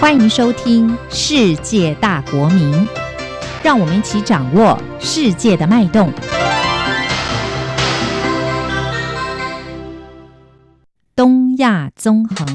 欢迎收听《世界大国民》，让我们一起掌握世界的脉动。东亚纵横。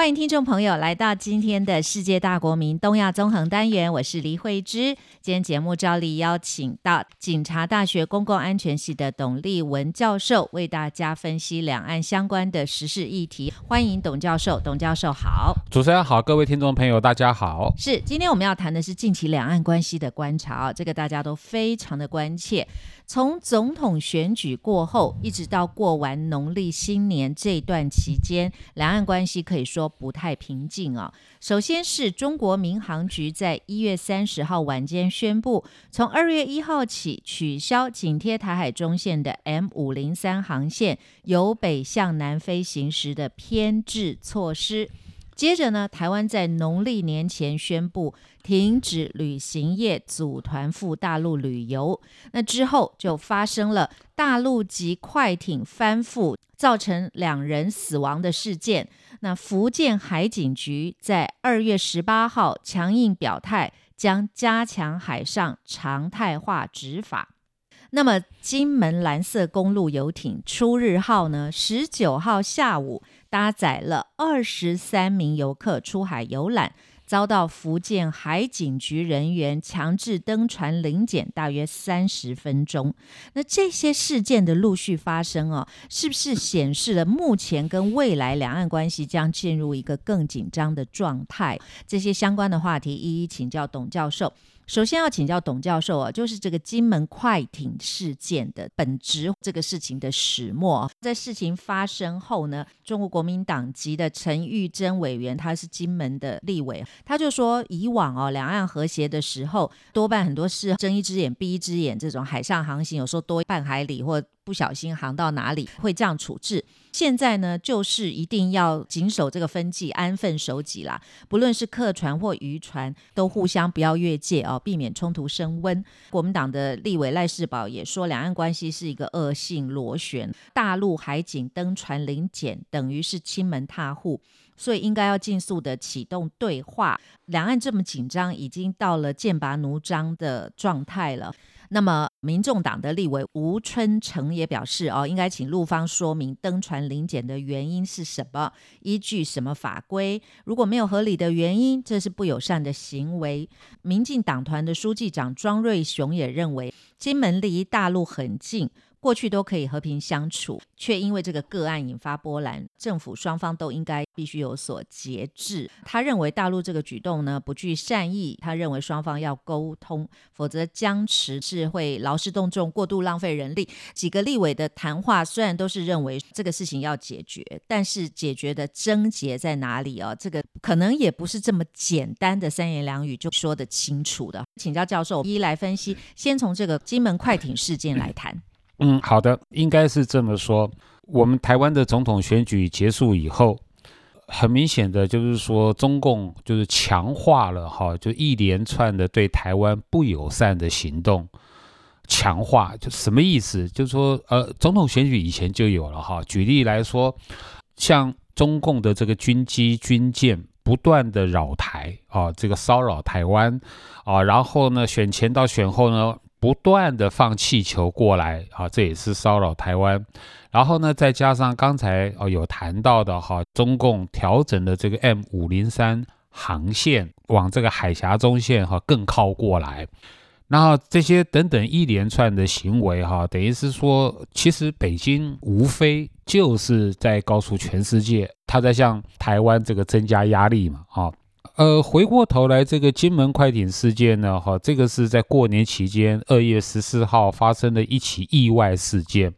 欢迎听众朋友来到今天的世界大国民东亚纵横单元，我是黎慧芝。今天节目照例邀请到警察大学公共安全系的董立文教授，为大家分析两岸相关的时事议题。欢迎董教授，董教授好，主持人好，各位听众朋友大家好。是，今天我们要谈的是近期两岸关系的观察啊，这个大家都非常的关切。从总统选举过后，一直到过完农历新年这段期间，两岸关系可以说不太平静啊。首先是中国民航局在一月三十号晚间宣布，从二月一号起取消紧贴台海中线的 M 五零三航线由北向南飞行时的偏置措施。接着呢，台湾在农历年前宣布停止旅行业组团赴大陆旅游。那之后就发生了大陆籍快艇翻覆，造成两人死亡的事件。那福建海警局在二月十八号强硬表态，将加强海上常态化执法。那么，金门蓝色公路游艇“初日号”呢？十九号下午搭载了二十三名游客出海游览，遭到福建海警局人员强制登船临检，大约三十分钟。那这些事件的陆续发生哦，是不是显示了目前跟未来两岸关系将进入一个更紧张的状态？这些相关的话题，一一请教董教授。首先要请教董教授啊，就是这个金门快艇事件的本质，这个事情的始末。在事情发生后呢，中国国民党籍的陈玉珍委员，他是金门的立委，他就说，以往哦，两岸和谐的时候，多半很多事睁一只眼闭一只眼，这种海上航行有时候多半海里或。不小心航到哪里会这样处置？现在呢，就是一定要谨守这个分际，安分守己啦。不论是客船或渔船，都互相不要越界哦，避免冲突升温。国民党的立委赖世宝也说，两岸关系是一个恶性螺旋，大陆海警登船临检，等于是亲门踏户，所以应该要尽速的启动对话。两岸这么紧张，已经到了剑拔弩张的状态了。那么，民众党的立委吴春成也表示，哦，应该请陆方说明登船临检的原因是什么，依据什么法规？如果没有合理的原因，这是不友善的行为。民进党团的书记长庄瑞雄也认为，金门离大陆很近。过去都可以和平相处，却因为这个个案引发波澜，政府双方都应该必须有所节制。他认为大陆这个举动呢不具善意，他认为双方要沟通，否则僵持是会劳师动众，过度浪费人力。几个立委的谈话虽然都是认为这个事情要解决，但是解决的症结在哪里啊？这个可能也不是这么简单的三言两语就说得清楚的。请教教授一一来分析，先从这个金门快艇事件来谈。嗯，好的，应该是这么说。我们台湾的总统选举结束以后，很明显的就是说，中共就是强化了哈，就一连串的对台湾不友善的行动。强化就什么意思？就是说，呃，总统选举以前就有了哈。举例来说，像中共的这个军机、军舰不断的扰台啊，这个骚扰台湾啊，然后呢，选前到选后呢。不断的放气球过来，啊，这也是骚扰台湾。然后呢，再加上刚才哦有谈到的哈，中共调整的这个 M 五零三航线往这个海峡中线哈更靠过来，然后这些等等一连串的行为哈，等于是说，其实北京无非就是在告诉全世界，他在向台湾这个增加压力嘛，啊。呃，回过头来，这个金门快艇事件呢，哈，这个是在过年期间二月十四号发生的一起意外事件。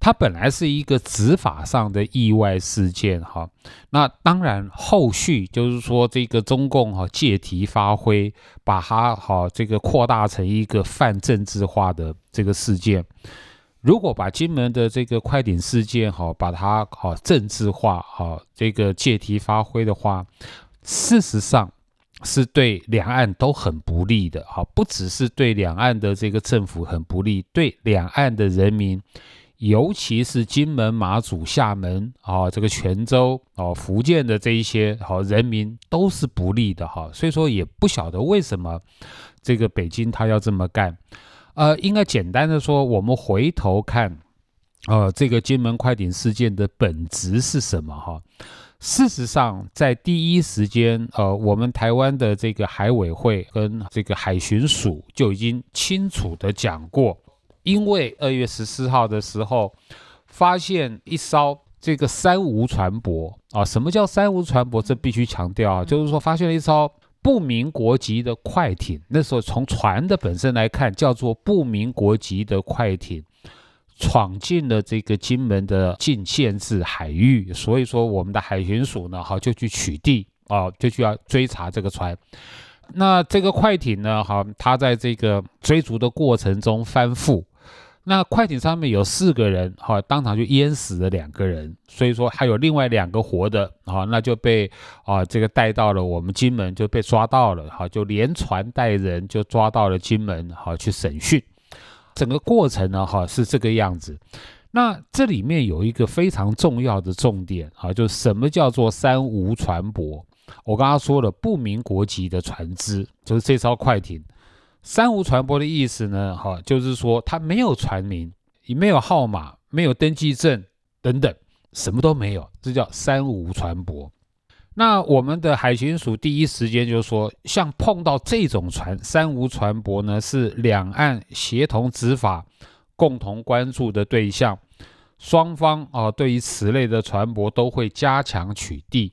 它本来是一个执法上的意外事件，哈。那当然，后续就是说，这个中共哈借题发挥，把它哈这个扩大成一个泛政治化的这个事件。如果把金门的这个快艇事件哈，把它哈政治化，哈这个借题发挥的话。事实上，是对两岸都很不利的，哈，不只是对两岸的这个政府很不利，对两岸的人民，尤其是金门、马祖、厦门啊，这个泉州啊、福建的这一些好人民都是不利的，哈，所以说也不晓得为什么这个北京他要这么干，呃，应该简单的说，我们回头看，呃，这个金门快艇事件的本质是什么，哈。事实上，在第一时间，呃，我们台湾的这个海委会跟这个海巡署就已经清楚的讲过，因为二月十四号的时候，发现一艘这个三无船舶啊，什么叫三无船舶？这必须强调啊，就是说发现了一艘不明国籍的快艇。那时候从船的本身来看，叫做不明国籍的快艇。闯进了这个金门的禁限制海域，所以说我们的海巡署呢，好就去取缔啊，就需要追查这个船。那这个快艇呢，好，它在这个追逐的过程中翻覆。那快艇上面有四个人，哈，当场就淹死了两个人，所以说还有另外两个活的，啊，那就被啊这个带到了我们金门，就被抓到了，哈，就连船带人就抓到了金门，好去审讯。整个过程呢，哈是这个样子。那这里面有一个非常重要的重点啊，就是什么叫做三无船舶？我刚刚说了，不明国籍的船只，就是这艘快艇。三无船舶的意思呢，哈，就是说它没有船名，也没有号码，没有登记证等等，什么都没有，这叫三无船舶。那我们的海巡署第一时间就说，像碰到这种船三无船舶呢，是两岸协同执法、共同关注的对象。双方啊，对于此类的船舶都会加强取缔。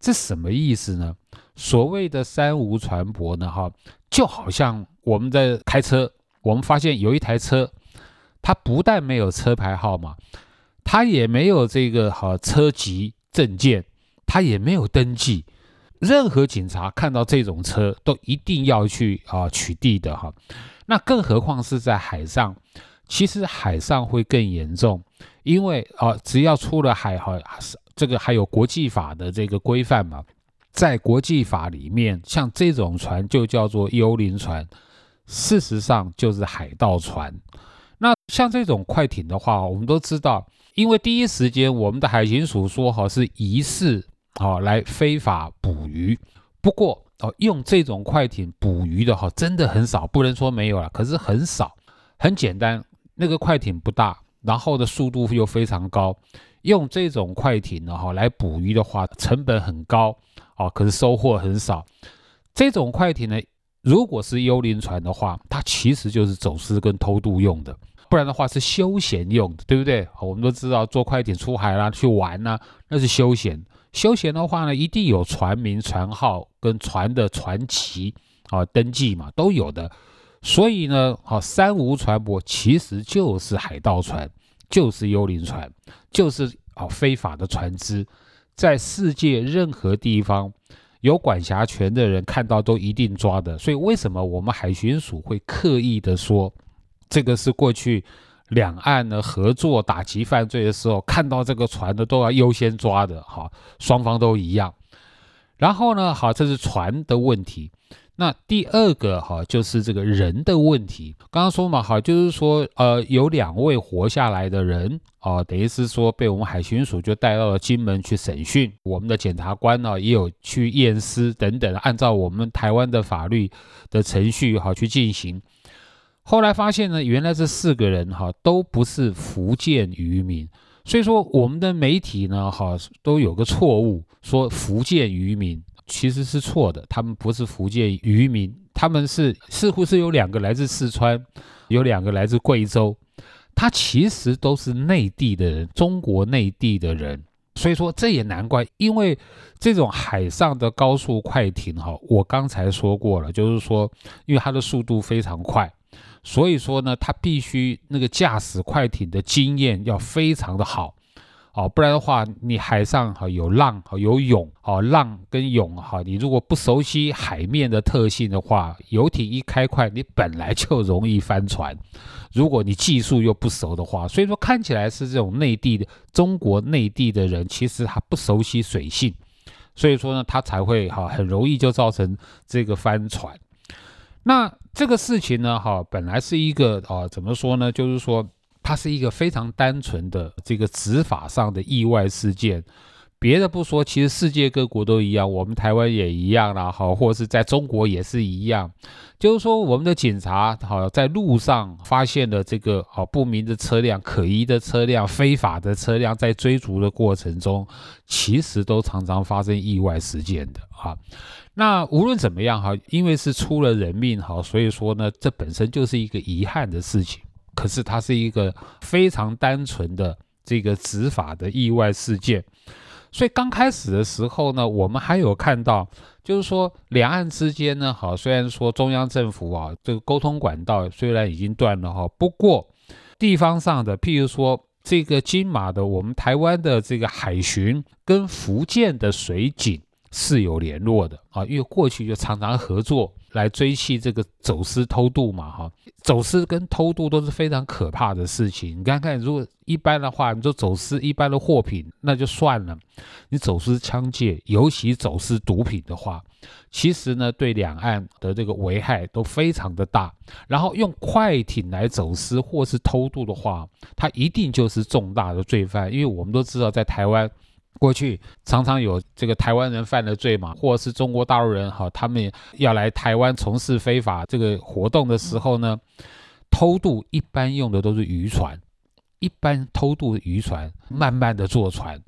这什么意思呢？所谓的三无船舶呢，哈，就好像我们在开车，我们发现有一台车，它不但没有车牌号码，它也没有这个哈车籍证件。他也没有登记，任何警察看到这种车都一定要去啊取缔的哈。那更何况是在海上，其实海上会更严重，因为啊只要出了海哈，这个还有国际法的这个规范嘛，在国际法里面，像这种船就叫做幽灵船，事实上就是海盗船。那像这种快艇的话，我们都知道，因为第一时间我们的海巡署说好是疑似。好，来非法捕鱼。不过哦，用这种快艇捕鱼的哈，真的很少，不能说没有了，可是很少。很简单，那个快艇不大，然后的速度又非常高。用这种快艇呢哈来捕鱼的话，成本很高哦，可是收获很少。这种快艇呢，如果是幽灵船的话，它其实就是走私跟偷渡用的，不然的话是休闲用的，对不对？我们都知道坐快艇出海啦，去玩呐，那是休闲。休闲的话呢，一定有船名、船号跟船的船旗啊，登记嘛都有的。所以呢，好三无船舶其实就是海盗船，就是幽灵船，就是啊非法的船只，在世界任何地方有管辖权的人看到都一定抓的。所以为什么我们海巡署会刻意的说，这个是过去？两岸呢合作打击犯罪的时候，看到这个船的都要优先抓的，哈，双方都一样。然后呢，好，这是船的问题。那第二个哈，就是这个人的问题。刚刚说嘛，好，就是说，呃，有两位活下来的人，哦，等于是说被我们海巡署就带到了金门去审讯，我们的检察官呢也有去验尸等等，按照我们台湾的法律的程序，好去进行。后来发现呢，原来这四个人哈都不是福建渔民，所以说我们的媒体呢哈都有个错误，说福建渔民其实是错的，他们不是福建渔民，他们是似乎是有两个来自四川，有两个来自贵州，他其实都是内地的人，中国内地的人，所以说这也难怪，因为这种海上的高速快艇哈，我刚才说过了，就是说因为它的速度非常快。所以说呢，他必须那个驾驶快艇的经验要非常的好，哦，不然的话，你海上哈有浪哈有涌，哦，浪跟涌哈，你如果不熟悉海面的特性的话，游艇一开快，你本来就容易翻船。如果你技术又不熟的话，所以说看起来是这种内地的中国内地的人，其实他不熟悉水性，所以说呢，他才会哈很容易就造成这个翻船。那这个事情呢，哈，本来是一个啊，怎么说呢？就是说，它是一个非常单纯的这个执法上的意外事件。别的不说，其实世界各国都一样，我们台湾也一样啦，好，或者是在中国也是一样。就是说，我们的警察好在路上发现了这个好不明的车辆、可疑的车辆、非法的车辆，在追逐的过程中，其实都常常发生意外事件的啊。那无论怎么样哈，因为是出了人命哈，所以说呢，这本身就是一个遗憾的事情。可是它是一个非常单纯的这个执法的意外事件。所以刚开始的时候呢，我们还有看到，就是说两岸之间呢，好，虽然说中央政府啊，这个沟通管道虽然已经断了哈，不过地方上的，譬如说这个金马的，我们台湾的这个海巡跟福建的水警是有联络的啊，因为过去就常常合作。来追击这个走私偷渡嘛，哈，走私跟偷渡都是非常可怕的事情。你看看，如果一般的话，你说走私一般的货品那就算了，你走私枪械，尤其走私毒品的话，其实呢对两岸的这个危害都非常的大。然后用快艇来走私或是偷渡的话，它一定就是重大的罪犯，因为我们都知道在台湾。过去常常有这个台湾人犯了罪嘛，或者是中国大陆人哈，他们要来台湾从事非法这个活动的时候呢，偷渡一般用的都是渔船，一般偷渡渔船慢慢的坐船，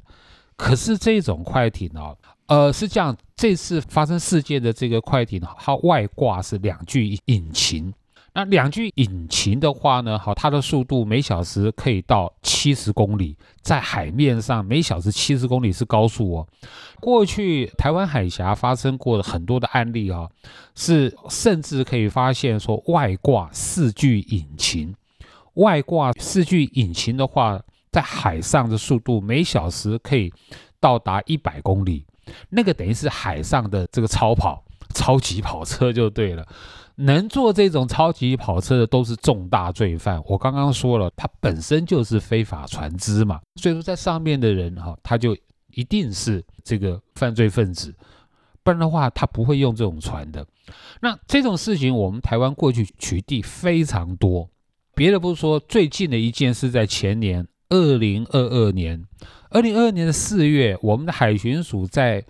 可是这种快艇哦，呃是这样，这次发生事件的这个快艇，它外挂是两具引擎。那两具引擎的话呢，好，它的速度每小时可以到七十公里，在海面上每小时七十公里是高速哦。过去台湾海峡发生过的很多的案例啊，是甚至可以发现说外挂四具引擎，外挂四具引擎的话，在海上的速度每小时可以到达一百公里，那个等于是海上的这个超跑、超级跑车就对了。能做这种超级跑车的都是重大罪犯。我刚刚说了，它本身就是非法船只嘛，所以说在上面的人哈，他就一定是这个犯罪分子，不然的话他不会用这种船的。那这种事情我们台湾过去取缔非常多，别的不说，最近的一件是在前年二零二二年，二零二二年的四月，我们的海巡署在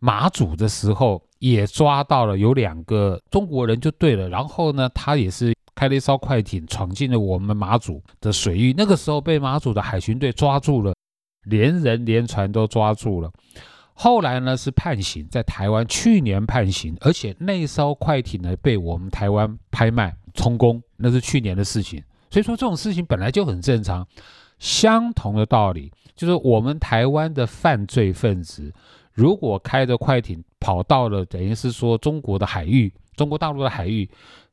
马祖的时候。也抓到了有两个中国人就对了，然后呢，他也是开了一艘快艇闯进了我们马祖的水域，那个时候被马祖的海巡队抓住了，连人连船都抓住了。后来呢是判刑，在台湾去年判刑，而且那艘快艇呢被我们台湾拍卖充公，那是去年的事情。所以说这种事情本来就很正常。相同的道理，就是我们台湾的犯罪分子。如果开着快艇跑到了，等于是说中国的海域，中国大陆的海域，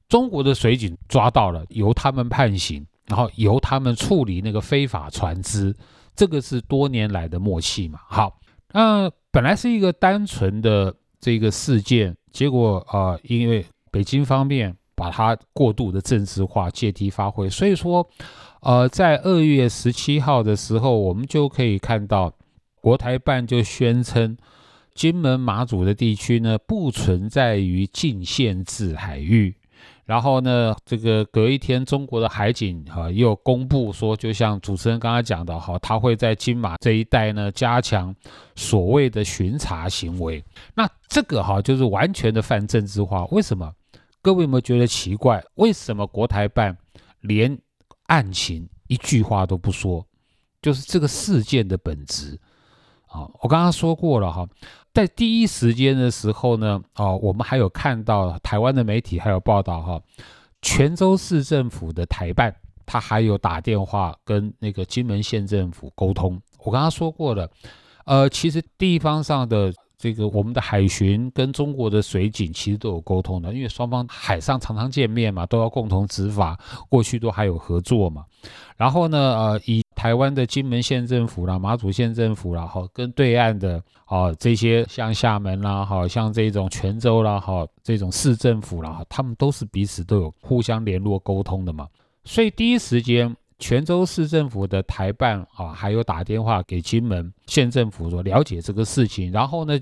中国的水警抓到了，由他们判刑，然后由他们处理那个非法船只，这个是多年来的默契嘛。好，那本来是一个单纯的这个事件，结果啊，因为北京方面把它过度的政治化，借题发挥，所以说，呃，在二月十七号的时候，我们就可以看到国台办就宣称。金门、马祖的地区呢，不存在于禁限制海域。然后呢，这个隔一天，中国的海警哈又公布说，就像主持人刚刚讲的哈，他会在金马这一带呢加强所谓的巡查行为。那这个哈就是完全的泛政治化。为什么？各位有没有觉得奇怪？为什么国台办连案情一句话都不说？就是这个事件的本质。好，我刚刚说过了哈。在第一时间的时候呢，哦，我们还有看到台湾的媒体还有报道哈，泉州市政府的台办，他还有打电话跟那个金门县政府沟通。我刚刚说过了，呃，其实地方上的。这个我们的海巡跟中国的水警其实都有沟通的，因为双方海上常常见面嘛，都要共同执法，过去都还有合作嘛。然后呢，呃，以台湾的金门县政府啦、马祖县政府啦，哈，跟对岸的啊这些像厦门啦，哈，像这种泉州啦，哈，这种市政府啦，哈，他们都是彼此都有互相联络沟通的嘛，所以第一时间。泉州市政府的台办啊，还有打电话给金门县政府说了解这个事情，然后呢，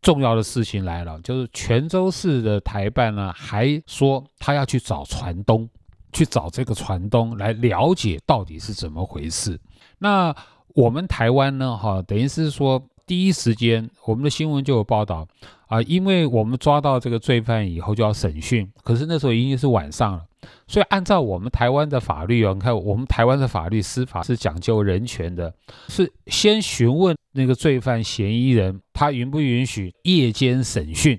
重要的事情来了，就是泉州市的台办呢，还说他要去找船东，去找这个船东来了解到底是怎么回事。那我们台湾呢，哈，等于是说第一时间我们的新闻就有报道啊，因为我们抓到这个罪犯以后就要审讯，可是那时候已经是晚上了。所以，按照我们台湾的法律哦，你看我们台湾的法律司法是讲究人权的，是先询问那个罪犯嫌疑人，他允不允许夜间审讯。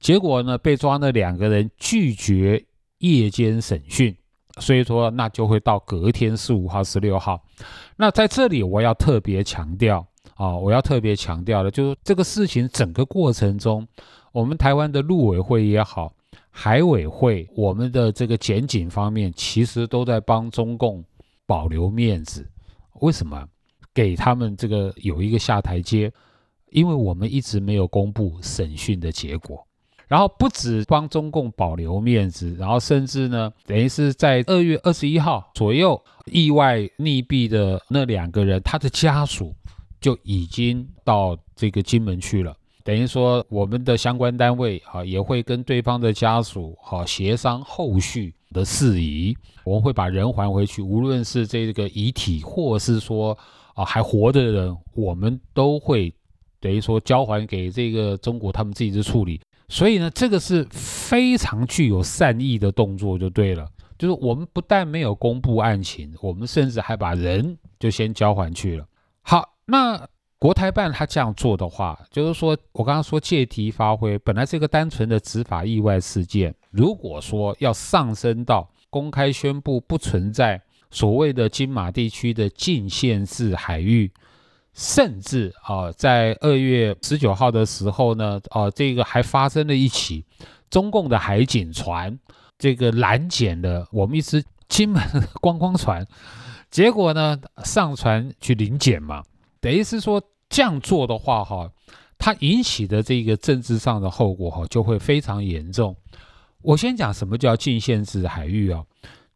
结果呢，被抓那两个人拒绝夜间审讯，所以说那就会到隔天十五号、十六号。那在这里我要特别强调啊，我要特别强调的就是这个事情整个过程中，我们台湾的陆委会也好。海委会，我们的这个检警方面其实都在帮中共保留面子。为什么？给他们这个有一个下台阶，因为我们一直没有公布审讯的结果。然后不止帮中共保留面子，然后甚至呢，等于是在二月二十一号左右意外溺毙的那两个人，他的家属就已经到这个金门去了。等于说，我们的相关单位啊，也会跟对方的家属哈协商后续的事宜。我们会把人还回去，无论是这个遗体，或是说啊还活着的人，我们都会等于说交还给这个中国他们自己的处理。所以呢，这个是非常具有善意的动作，就对了。就是我们不但没有公布案情，我们甚至还把人就先交还去了。好，那。国台办他这样做的话，就是说我刚刚说借题发挥，本来是一个单纯的执法意外事件，如果说要上升到公开宣布不存在所谓的金马地区的禁限制海域，甚至啊，在二月十九号的时候呢，啊，这个还发生了一起中共的海警船这个拦检的我们一只金门观光船，结果呢上船去临检嘛。等于是说这样做的话，哈，它引起的这个政治上的后果，哈，就会非常严重。我先讲什么叫禁限制海域啊？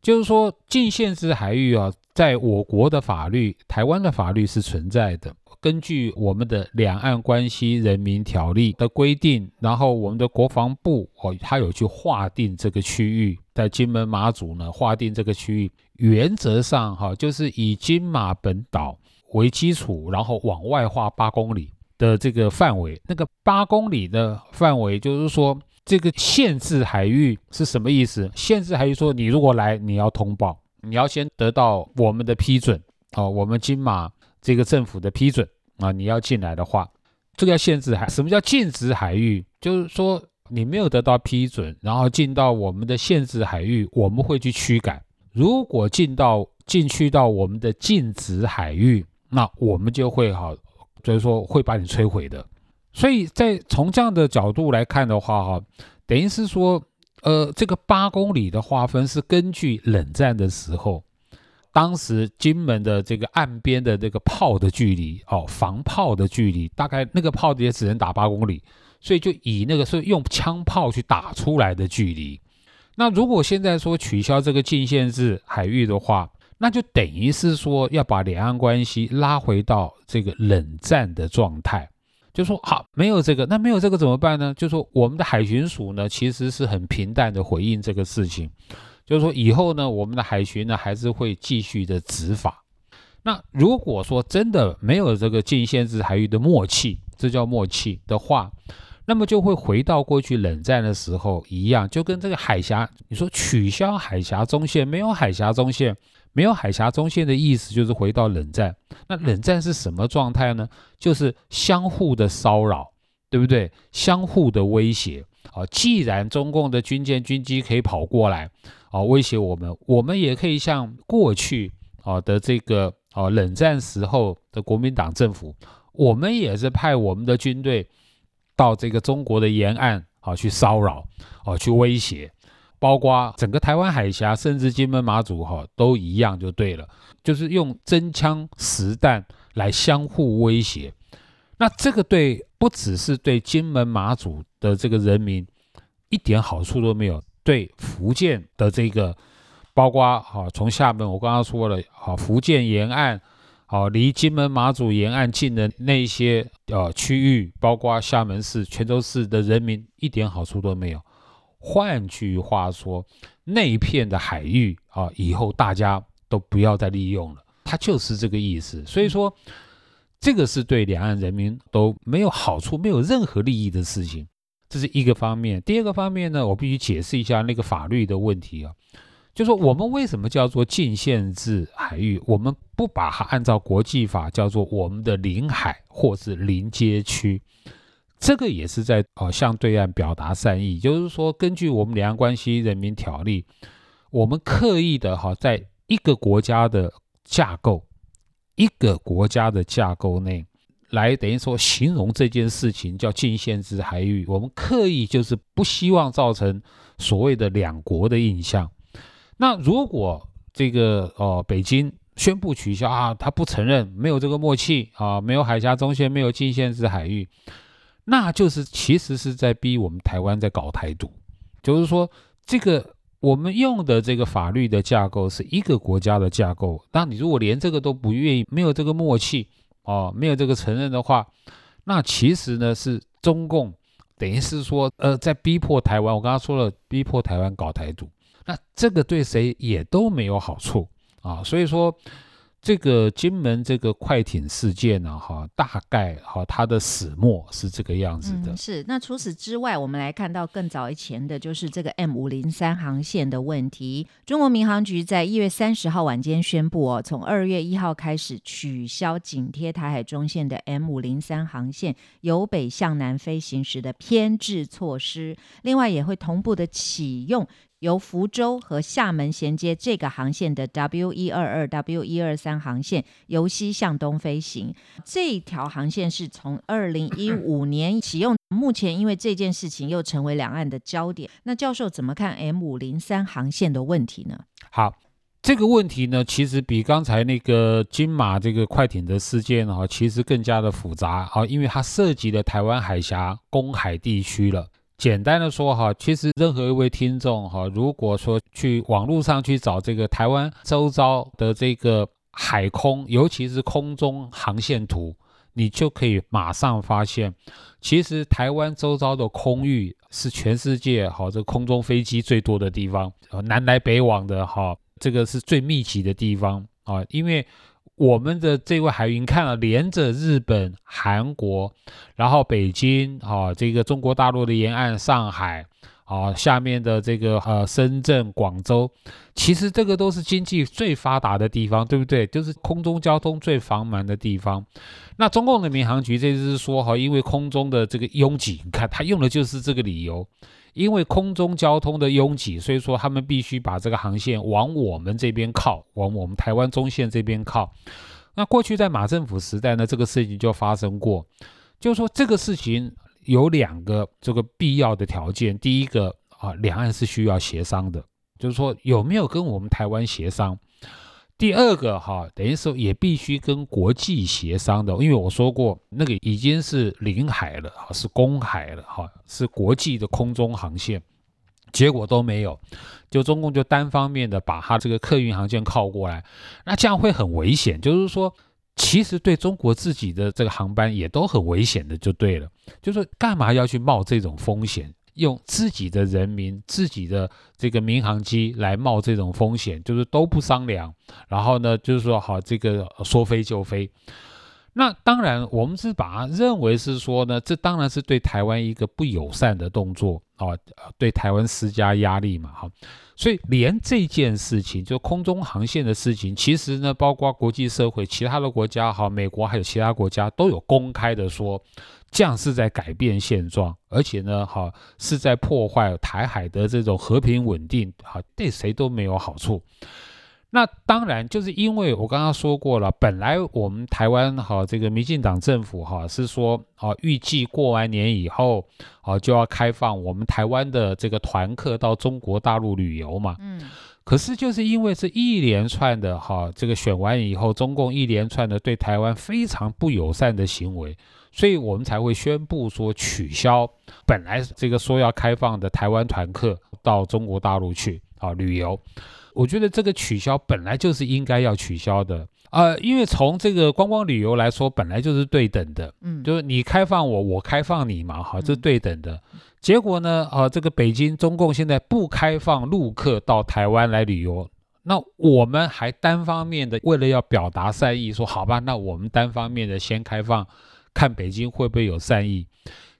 就是说禁限制海域啊，在我国的法律、台湾的法律是存在的。根据我们的《两岸关系人民条例》的规定，然后我们的国防部哦，它有去划定这个区域，在金门、马祖呢划定这个区域，原则上哈，就是以金马本岛。为基础，然后往外划八公里的这个范围。那个八公里的范围，就是说这个限制海域是什么意思？限制海域说，你如果来，你要通报，你要先得到我们的批准啊，我们金马这个政府的批准啊，你要进来的话，这个要限制海。什么叫禁止海域？就是说你没有得到批准，然后进到我们的限制海域，我们会去驱赶。如果进到进去到我们的禁止海域，那我们就会好，就是说会把你摧毁的。所以在从这样的角度来看的话，哈，等于是说，呃，这个八公里的划分是根据冷战的时候，当时金门的这个岸边的这个炮的距离，哦，防炮的距离，大概那个炮也只能打八公里，所以就以那个是用枪炮去打出来的距离。那如果现在说取消这个禁限制海域的话，那就等于是说要把两岸关系拉回到这个冷战的状态，就说好没有这个，那没有这个怎么办呢？就说我们的海巡署呢，其实是很平淡的回应这个事情，就是说以后呢，我们的海巡呢还是会继续的执法。那如果说真的没有这个禁限制海域的默契，这叫默契的话，那么就会回到过去冷战的时候一样，就跟这个海峡，你说取消海峡中线，没有海峡中线。没有海峡中线的意思，就是回到冷战。那冷战是什么状态呢？就是相互的骚扰，对不对？相互的威胁。啊，既然中共的军舰、军机可以跑过来，啊，威胁我们，我们也可以像过去啊的这个啊冷战时候的国民党政府，我们也是派我们的军队到这个中国的沿岸啊去骚扰，啊去威胁。包括整个台湾海峡，甚至金门、马祖，哈，都一样就对了，就是用真枪实弹来相互威胁。那这个对不只是对金门、马祖的这个人民一点好处都没有，对福建的这个，包括哈从厦门我刚刚说了，哈福建沿岸，好，离金门马祖沿岸近的那些呃区域，包括厦门市、泉州市的人民一点好处都没有。换句话说，那一片的海域啊，以后大家都不要再利用了，它就是这个意思。所以说，这个是对两岸人民都没有好处、没有任何利益的事情，这是一个方面。第二个方面呢，我必须解释一下那个法律的问题啊。就说我们为什么叫做禁限制海域？我们不把它按照国际法叫做我们的领海或是临街区，这个也是在呃向对岸表达善意。就是说，根据我们两岸关系人民条例，我们刻意的哈，在一个国家的架构、一个国家的架构内，来等于说形容这件事情叫禁限制海域。我们刻意就是不希望造成所谓的两国的印象。那如果这个呃北京宣布取消啊，他不承认，没有这个默契啊，没有海峡中线，没有禁限制海域，那就是其实是在逼我们台湾在搞台独，就是说这个我们用的这个法律的架构是一个国家的架构，那你如果连这个都不愿意，没有这个默契哦，没有这个承认的话，那其实呢是中共等于是说呃在逼迫台湾，我刚刚说了，逼迫台湾搞台独。那这个对谁也都没有好处啊，所以说这个金门这个快艇事件呢，哈，大概哈它的始末是这个样子的。是。那除此之外，我们来看到更早以前的，就是这个 M 五零三航线的问题。中国民航局在一月三十号晚间宣布哦，从二月一号开始取消紧贴台海中线的 M 五零三航线由北向南飞行时的偏置措施，另外也会同步的启用。由福州和厦门衔接这个航线的 W 一二二 W 一二三航线由西向东飞行，这条航线是从二零一五年启用，目前因为这件事情又成为两岸的焦点。那教授怎么看 M 五零三航线的问题呢？好，这个问题呢，其实比刚才那个金马这个快艇的事件哈，其实更加的复杂啊，因为它涉及了台湾海峡公海地区了。简单的说哈，其实任何一位听众哈，如果说去网络上去找这个台湾周遭的这个海空，尤其是空中航线图，你就可以马上发现，其实台湾周遭的空域是全世界哈这空中飞机最多的地方，南来北往的哈，这个是最密集的地方啊，因为。我们的这位海云看了，连着日本、韩国，然后北京，啊，这个中国大陆的沿岸，上海，啊，下面的这个呃深圳、广州，其实这个都是经济最发达的地方，对不对？就是空中交通最繁忙的地方。那中共的民航局这次是说，哈，因为空中的这个拥挤，你看他用的就是这个理由。因为空中交通的拥挤，所以说他们必须把这个航线往我们这边靠，往我们台湾中线这边靠。那过去在马政府时代呢，这个事情就发生过，就是说这个事情有两个这个必要的条件，第一个啊，两岸是需要协商的，就是说有没有跟我们台湾协商。第二个哈，等于说也必须跟国际协商的，因为我说过那个已经是领海了哈，是公海了哈，是国际的空中航线，结果都没有，就中共就单方面的把他这个客运航线靠过来，那这样会很危险，就是说其实对中国自己的这个航班也都很危险的，就对了，就是干嘛要去冒这种风险？用自己的人民、自己的这个民航机来冒这种风险，就是都不商量，然后呢，就是说好这个说飞就飞。那当然，我们是把它认为是说呢，这当然是对台湾一个不友善的动作啊，对台湾施加压力嘛，哈。所以连这件事情，就空中航线的事情，其实呢，包括国际社会、其他的国家，哈，美国还有其他国家都有公开的说。这样是在改变现状，而且呢，哈，是在破坏台海的这种和平稳定，哈，对谁都没有好处。那当然，就是因为我刚刚说过了，本来我们台湾哈，这个民进党政府哈是说，啊，预计过完年以后，啊，就要开放我们台湾的这个团客到中国大陆旅游嘛。嗯。可是就是因为这一连串的哈，这个选完以后，中共一连串的对台湾非常不友善的行为。所以我们才会宣布说取消本来这个说要开放的台湾团客到中国大陆去啊旅游。我觉得这个取消本来就是应该要取消的啊，因为从这个观光旅游来说，本来就是对等的，嗯，就是你开放我，我开放你嘛，哈，这对等的。结果呢，啊，这个北京中共现在不开放陆客到台湾来旅游，那我们还单方面的为了要表达善意，说好吧，那我们单方面的先开放，看北京会不会有善意。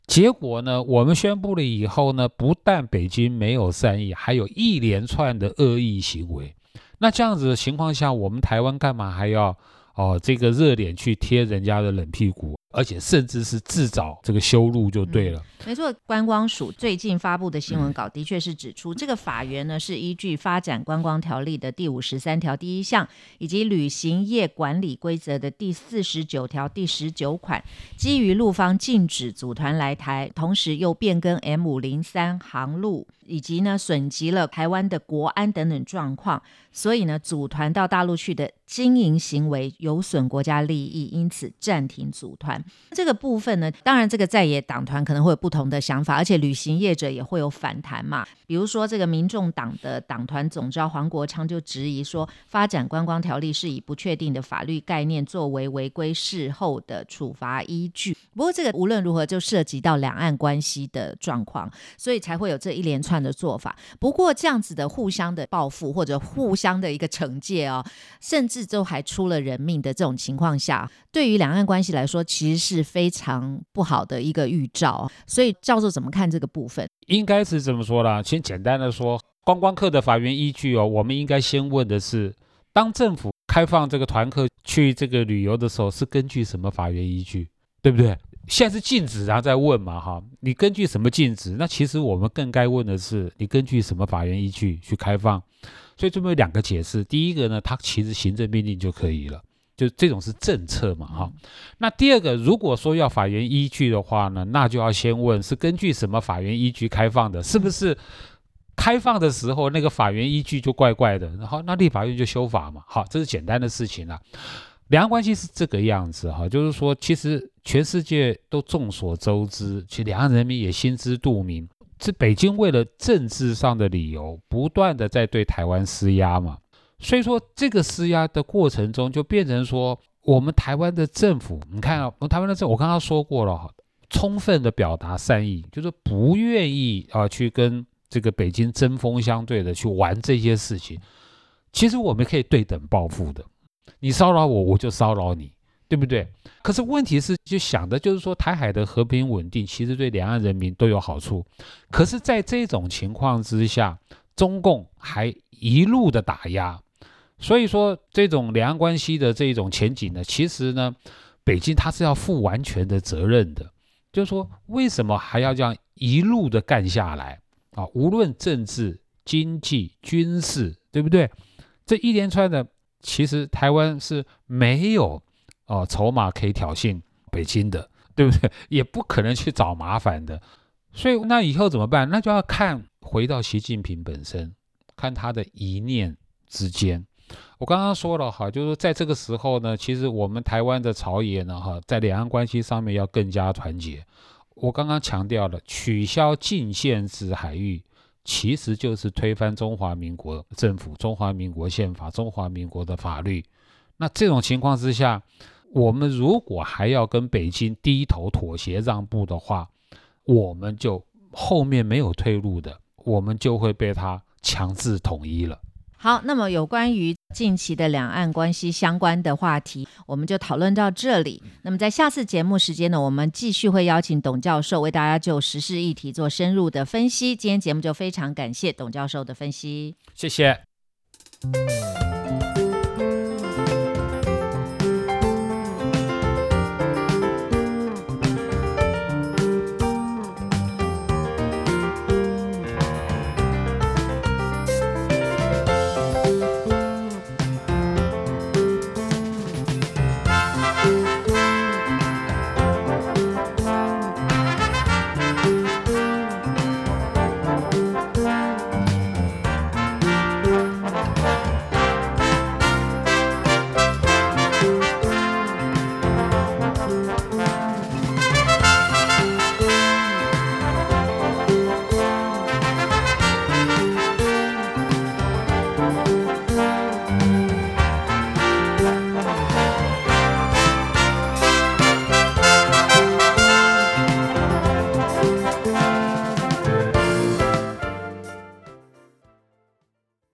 结果呢，我们宣布了以后呢，不但北京没有善意，还有一连串的恶意行为。那这样子的情况下，我们台湾干嘛还要哦这个热脸去贴人家的冷屁股？而且甚至是自找这个修路就对了。没错，观光署最近发布的新闻稿的确是指出，这个法源呢是依据《发展观光条例》的第五十三条第一项，以及《旅行业管理规则》的第四十九条第十九款，基于陆方禁止组团来台，同时又变更 M 五零三航路。以及呢，损及了台湾的国安等等状况，所以呢，组团到大陆去的经营行为有损国家利益，因此暂停组团。这个部分呢，当然这个在野党团可能会有不同的想法，而且旅行业者也会有反弹嘛。比如说，这个民众党的党团总召黄国昌就质疑说，发展观光条例是以不确定的法律概念作为违规事后的处罚依据。不过，这个无论如何就涉及到两岸关系的状况，所以才会有这一连串的做法。不过，这样子的互相的报复或者互相的一个惩戒哦，甚至都还出了人命的这种情况下，对于两岸关系来说，其实是非常不好的一个预兆。所以，教授怎么看这个部分？应该是这么说啦，先简单的说，观光客的法源依据哦，我们应该先问的是，当政府开放这个团客去这个旅游的时候，是根据什么法源依据，对不对？现在是禁止，然后再问嘛，哈，你根据什么禁止？那其实我们更该问的是，你根据什么法源依据去开放？所以这边有两个解释，第一个呢，它其实行政命令就可以了。就这种是政策嘛，哈。那第二个，如果说要法院依据的话呢，那就要先问是根据什么法院依据开放的，是不是开放的时候那个法院依据就怪怪的，然后那立法院就修法嘛，好，这是简单的事情了。两岸关系是这个样子哈，就是说其实全世界都众所周知，其实两岸人民也心知肚明，是北京为了政治上的理由，不断的在对台湾施压嘛。所以说，这个施压的过程中，就变成说，我们台湾的政府，你看啊，台湾的政，我刚刚说过了，充分的表达善意，就是不愿意啊去跟这个北京针锋相对的去玩这些事情。其实我们可以对等报复的，你骚扰我，我就骚扰你，对不对？可是问题是，就想的就是说，台海的和平稳定，其实对两岸人民都有好处。可是，在这种情况之下，中共还一路的打压。所以说，这种两岸关系的这种前景呢，其实呢，北京它是要负完全的责任的。就是说，为什么还要这样一路的干下来啊？无论政治、经济、军事，对不对？这一连串的，其实台湾是没有哦筹码可以挑衅北京的，对不对？也不可能去找麻烦的。所以，那以后怎么办？那就要看回到习近平本身，看他的一念之间。我刚刚说了哈，就是在这个时候呢，其实我们台湾的朝野呢，哈，在两岸关系上面要更加团结。我刚刚强调了，取消禁限制海域，其实就是推翻中华民国政府、中华民国宪法、中华民国的法律。那这种情况之下，我们如果还要跟北京低头妥协让步的话，我们就后面没有退路的，我们就会被他强制统一了。好，那么有关于近期的两岸关系相关的话题，我们就讨论到这里。那么在下次节目时间呢，我们继续会邀请董教授为大家就时事议题做深入的分析。今天节目就非常感谢董教授的分析，谢谢。